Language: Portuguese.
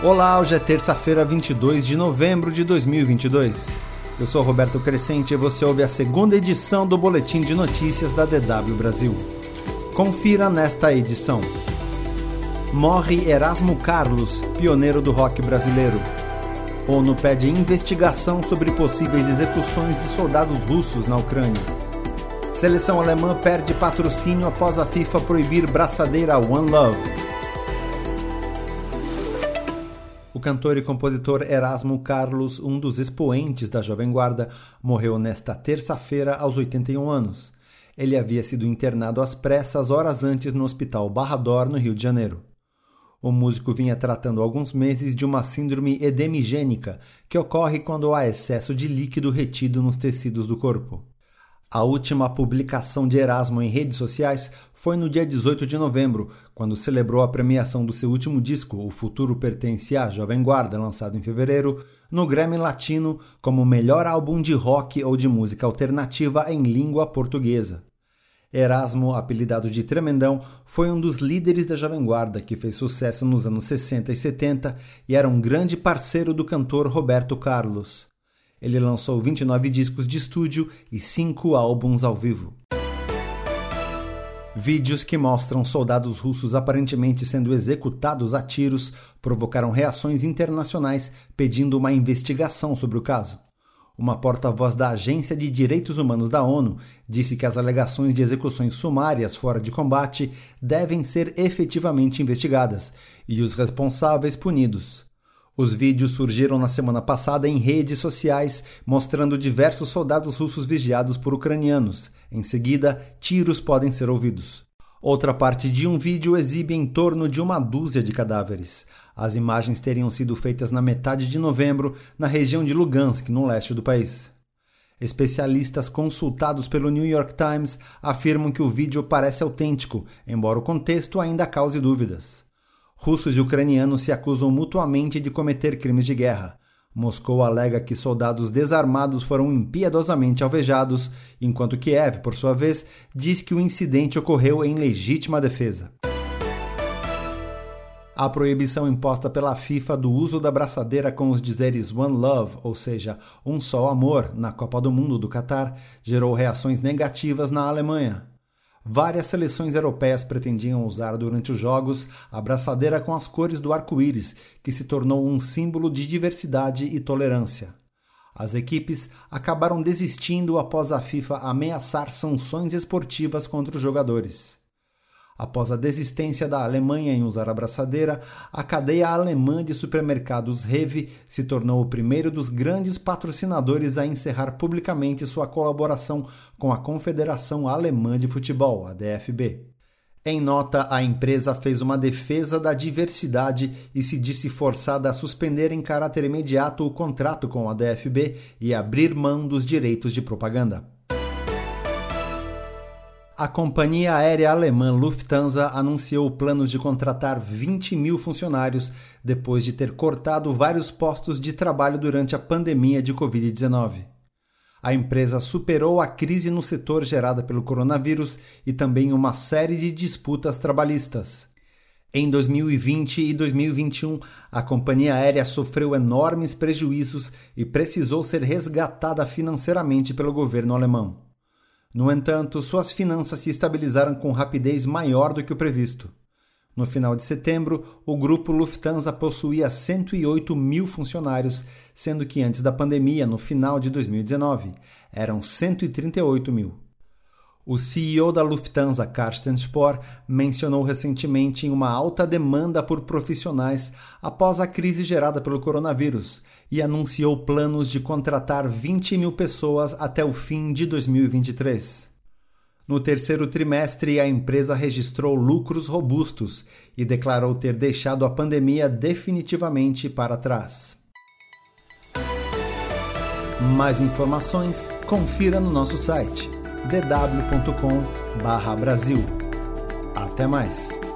Olá, hoje é terça-feira, 22 de novembro de 2022. Eu sou Roberto Crescente e você ouve a segunda edição do Boletim de Notícias da DW Brasil. Confira nesta edição. Morre Erasmo Carlos, pioneiro do rock brasileiro. ONU pede investigação sobre possíveis execuções de soldados russos na Ucrânia. Seleção alemã perde patrocínio após a FIFA proibir braçadeira One Love. O cantor e compositor Erasmo Carlos, um dos expoentes da Jovem Guarda, morreu nesta terça-feira aos 81 anos. Ele havia sido internado às pressas horas antes no Hospital Barrador, no Rio de Janeiro. O músico vinha tratando há alguns meses de uma síndrome edemigênica, que ocorre quando há excesso de líquido retido nos tecidos do corpo. A última publicação de Erasmo em redes sociais foi no dia 18 de novembro, quando celebrou a premiação do seu último disco, O Futuro Pertence à Jovem Guarda, lançado em fevereiro, no Grammy Latino como melhor álbum de rock ou de música alternativa em língua portuguesa. Erasmo, apelidado de Tremendão, foi um dos líderes da Jovem Guarda, que fez sucesso nos anos 60 e 70 e era um grande parceiro do cantor Roberto Carlos. Ele lançou 29 discos de estúdio e 5 álbuns ao vivo. Vídeos que mostram soldados russos aparentemente sendo executados a tiros provocaram reações internacionais pedindo uma investigação sobre o caso. Uma porta-voz da Agência de Direitos Humanos da ONU disse que as alegações de execuções sumárias fora de combate devem ser efetivamente investigadas e os responsáveis punidos. Os vídeos surgiram na semana passada em redes sociais, mostrando diversos soldados russos vigiados por ucranianos. Em seguida, tiros podem ser ouvidos. Outra parte de um vídeo exibe em torno de uma dúzia de cadáveres. As imagens teriam sido feitas na metade de novembro, na região de Lugansk, no leste do país. Especialistas consultados pelo New York Times afirmam que o vídeo parece autêntico, embora o contexto ainda cause dúvidas. Russos e ucranianos se acusam mutuamente de cometer crimes de guerra. Moscou alega que soldados desarmados foram impiedosamente alvejados, enquanto Kiev, por sua vez, diz que o incidente ocorreu em legítima defesa. A proibição imposta pela FIFA do uso da braçadeira com os dizeres One Love, ou seja, um só amor, na Copa do Mundo do Catar, gerou reações negativas na Alemanha. Várias seleções europeias pretendiam usar durante os Jogos a braçadeira com as cores do arco-íris, que se tornou um símbolo de diversidade e tolerância. As equipes acabaram desistindo após a FIFA ameaçar sanções esportivas contra os jogadores. Após a desistência da Alemanha em usar a braçadeira, a cadeia alemã de supermercados Rewe se tornou o primeiro dos grandes patrocinadores a encerrar publicamente sua colaboração com a Confederação Alemã de Futebol, a DFB. Em nota, a empresa fez uma defesa da diversidade e se disse forçada a suspender em caráter imediato o contrato com a DFB e abrir mão dos direitos de propaganda. A companhia aérea alemã Lufthansa anunciou planos de contratar 20 mil funcionários depois de ter cortado vários postos de trabalho durante a pandemia de Covid-19. A empresa superou a crise no setor gerada pelo coronavírus e também uma série de disputas trabalhistas. Em 2020 e 2021, a companhia aérea sofreu enormes prejuízos e precisou ser resgatada financeiramente pelo governo alemão. No entanto, suas finanças se estabilizaram com rapidez maior do que o previsto. No final de setembro, o grupo Lufthansa possuía 108 mil funcionários, sendo que antes da pandemia, no final de 2019, eram 138 mil. O CEO da Lufthansa, Carsten Spohr, mencionou recentemente em uma alta demanda por profissionais após a crise gerada pelo coronavírus e anunciou planos de contratar 20 mil pessoas até o fim de 2023. No terceiro trimestre, a empresa registrou lucros robustos e declarou ter deixado a pandemia definitivamente para trás. Mais informações, confira no nosso site dw.com/brasil. Até mais.